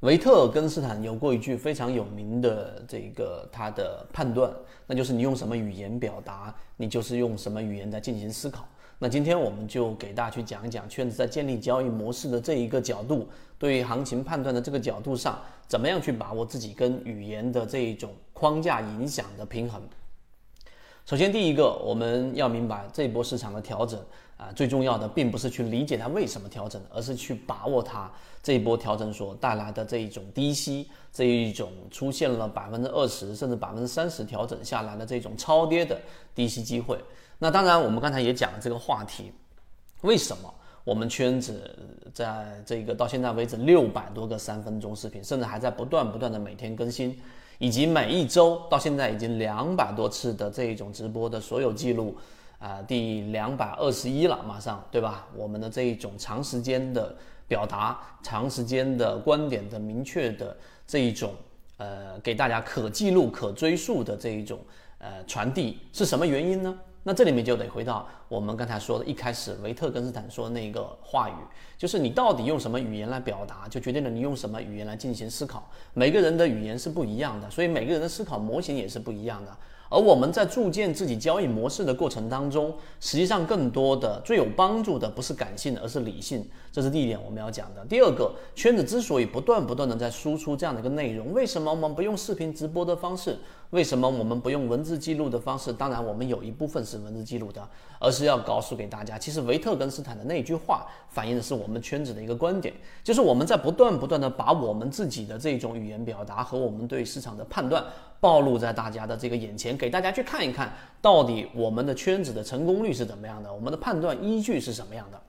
维特根斯坦有过一句非常有名的这个他的判断，那就是你用什么语言表达，你就是用什么语言在进行思考。那今天我们就给大家去讲一讲圈子在建立交易模式的这一个角度，对于行情判断的这个角度上，怎么样去把握自己跟语言的这一种框架影响的平衡。首先，第一个我们要明白这一波市场的调整啊，最重要的并不是去理解它为什么调整，而是去把握它这一波调整所带来的这一种低吸，这一种出现了百分之二十甚至百分之三十调整下来的这种超跌的低吸机会。那当然，我们刚才也讲了这个话题，为什么我们圈子在这个到现在为止六百多个三分钟视频，甚至还在不断不断的每天更新。以及每一周到现在已经两百多次的这一种直播的所有记录，啊，第两百二十一了，马上对吧？我们的这一种长时间的表达，长时间的观点的明确的这一种，呃，给大家可记录、可追溯的这一种，呃，传递是什么原因呢？那这里面就得回到我们刚才说的，一开始维特根斯坦说的那个话语，就是你到底用什么语言来表达，就决定了你用什么语言来进行思考。每个人的语言是不一样的，所以每个人的思考模型也是不一样的。而我们在铸建自己交易模式的过程当中，实际上更多的最有帮助的不是感性，而是理性。这是第一点我们要讲的。第二个，圈子之所以不断不断的在输出这样的一个内容，为什么我们不用视频直播的方式？为什么我们不用文字记录的方式？当然，我们有一部分是文字记录的，而是要告诉给大家，其实维特根斯坦的那句话反映的是我们圈子的一个观点，就是我们在不断不断的把我们自己的这种语言表达和我们对市场的判断。暴露在大家的这个眼前，给大家去看一看到底我们的圈子的成功率是怎么样的，我们的判断依据是什么样的。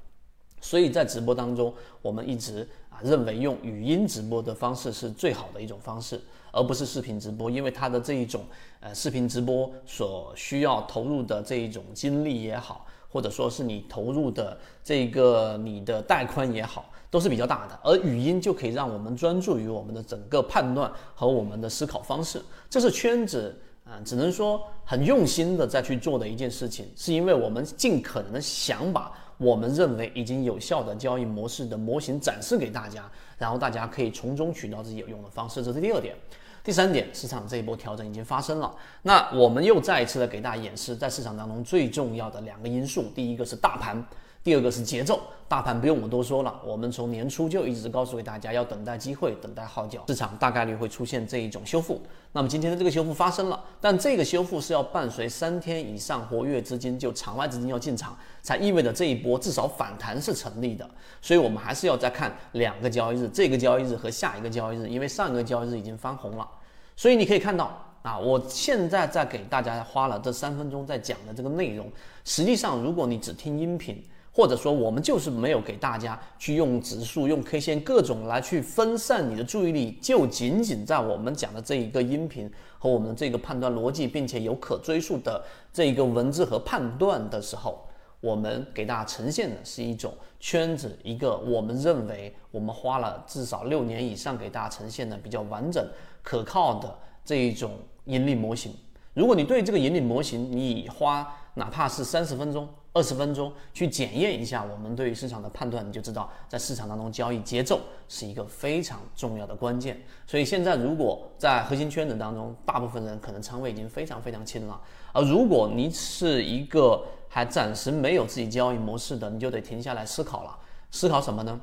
所以在直播当中，我们一直啊认为用语音直播的方式是最好的一种方式，而不是视频直播，因为它的这一种呃视频直播所需要投入的这一种精力也好，或者说是你投入的这个你的带宽也好。都是比较大的，而语音就可以让我们专注于我们的整个判断和我们的思考方式。这是圈子啊，只能说很用心的在去做的一件事情，是因为我们尽可能想把我们认为已经有效的交易模式的模型展示给大家，然后大家可以从中取到自己有用的方式。这是第二点。第三点，市场这一波调整已经发生了，那我们又再一次的给大家演示，在市场当中最重要的两个因素，第一个是大盘。第二个是节奏，大盘不用我多说了，我们从年初就一直告诉给大家要等待机会，等待号角，市场大概率会出现这一种修复。那么今天的这个修复发生了，但这个修复是要伴随三天以上活跃资金，就场外资金要进场，才意味着这一波至少反弹是成立的。所以我们还是要再看两个交易日，这个交易日和下一个交易日，因为上一个交易日已经翻红了，所以你可以看到啊，我现在在给大家花了这三分钟在讲的这个内容，实际上如果你只听音频。或者说，我们就是没有给大家去用指数、用 K 线各种来去分散你的注意力，就仅仅在我们讲的这一个音频和我们的这个判断逻辑，并且有可追溯的这一个文字和判断的时候，我们给大家呈现的是一种圈子，一个我们认为我们花了至少六年以上给大家呈现的比较完整、可靠的这一种盈利模型。如果你对这个盈利模型，你花哪怕是三十分钟。二十分钟去检验一下我们对于市场的判断，你就知道在市场当中交易节奏是一个非常重要的关键。所以现在如果在核心圈子当中，大部分人可能仓位已经非常非常轻了，而如果你是一个还暂时没有自己交易模式的，你就得停下来思考了。思考什么呢？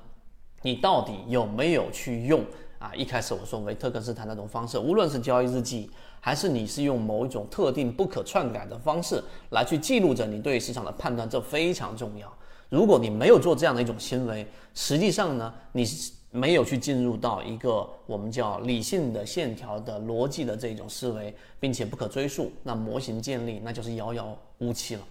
你到底有没有去用啊？一开始我说维特根斯坦那种方式，无论是交易日记。还是你是用某一种特定不可篡改的方式来去记录着你对市场的判断，这非常重要。如果你没有做这样的一种行为，实际上呢，你没有去进入到一个我们叫理性的线条的逻辑的这种思维，并且不可追溯，那模型建立那就是遥遥无期了。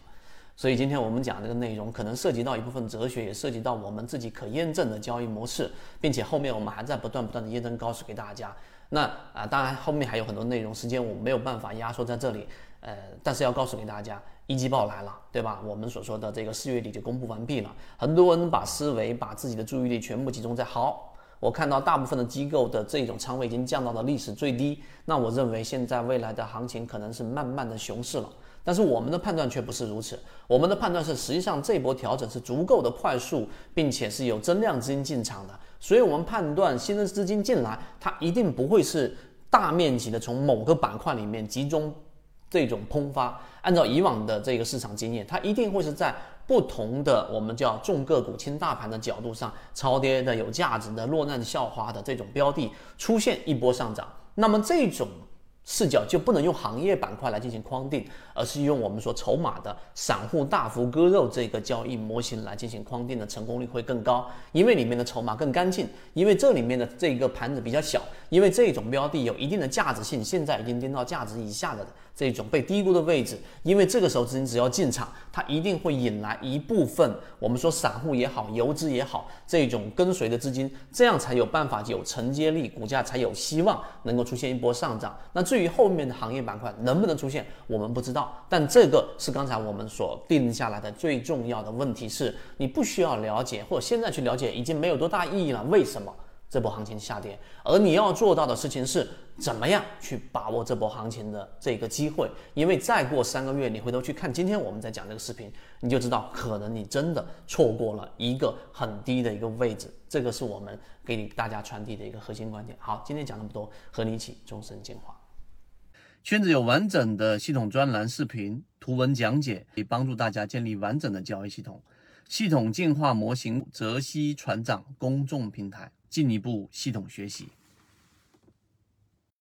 所以今天我们讲这个内容，可能涉及到一部分哲学，也涉及到我们自己可验证的交易模式，并且后面我们还在不断不断的验证告诉给大家。那啊，当然后面还有很多内容，时间我没有办法压缩在这里，呃，但是要告诉给大家，一季报来了，对吧？我们所说的这个四月底就公布完毕了，很多人把思维、把自己的注意力全部集中在好，我看到大部分的机构的这种仓位已经降到了历史最低，那我认为现在未来的行情可能是慢慢的熊市了。但是我们的判断却不是如此，我们的判断是，实际上这波调整是足够的快速，并且是有增量资金进场的。所以我们判断新的资金进来，它一定不会是大面积的从某个板块里面集中这种喷发。按照以往的这个市场经验，它一定会是在不同的我们叫重个股轻大盘的角度上，超跌的、有价值的、落难校花的这种标的出现一波上涨。那么这种。视角就不能用行业板块来进行框定，而是用我们说筹码的散户大幅割肉这个交易模型来进行框定的成功率会更高，因为里面的筹码更干净，因为这里面的这个盘子比较小，因为这种标的有一定的价值性，现在已经跌到价值以下的这种被低估的位置，因为这个时候资金只要进场，它一定会引来一部分我们说散户也好，游资也好，这种跟随的资金，这样才有办法有承接力，股价才有希望能够出现一波上涨。那至于后面的行业板块能不能出现，我们不知道。但这个是刚才我们所定下来的最重要的问题是，你不需要了解，或者现在去了解已经没有多大意义了。为什么这波行情下跌？而你要做到的事情是，怎么样去把握这波行情的这个机会？因为再过三个月，你回头去看今天我们在讲这个视频，你就知道可能你真的错过了一个很低的一个位置。这个是我们给你大家传递的一个核心观点。好，今天讲那么多，和你一起终身进化。圈子有完整的系统专栏、视频、图文讲解，可以帮助大家建立完整的交易系统。系统进化模型，泽西船长公众平台，进一步系统学习。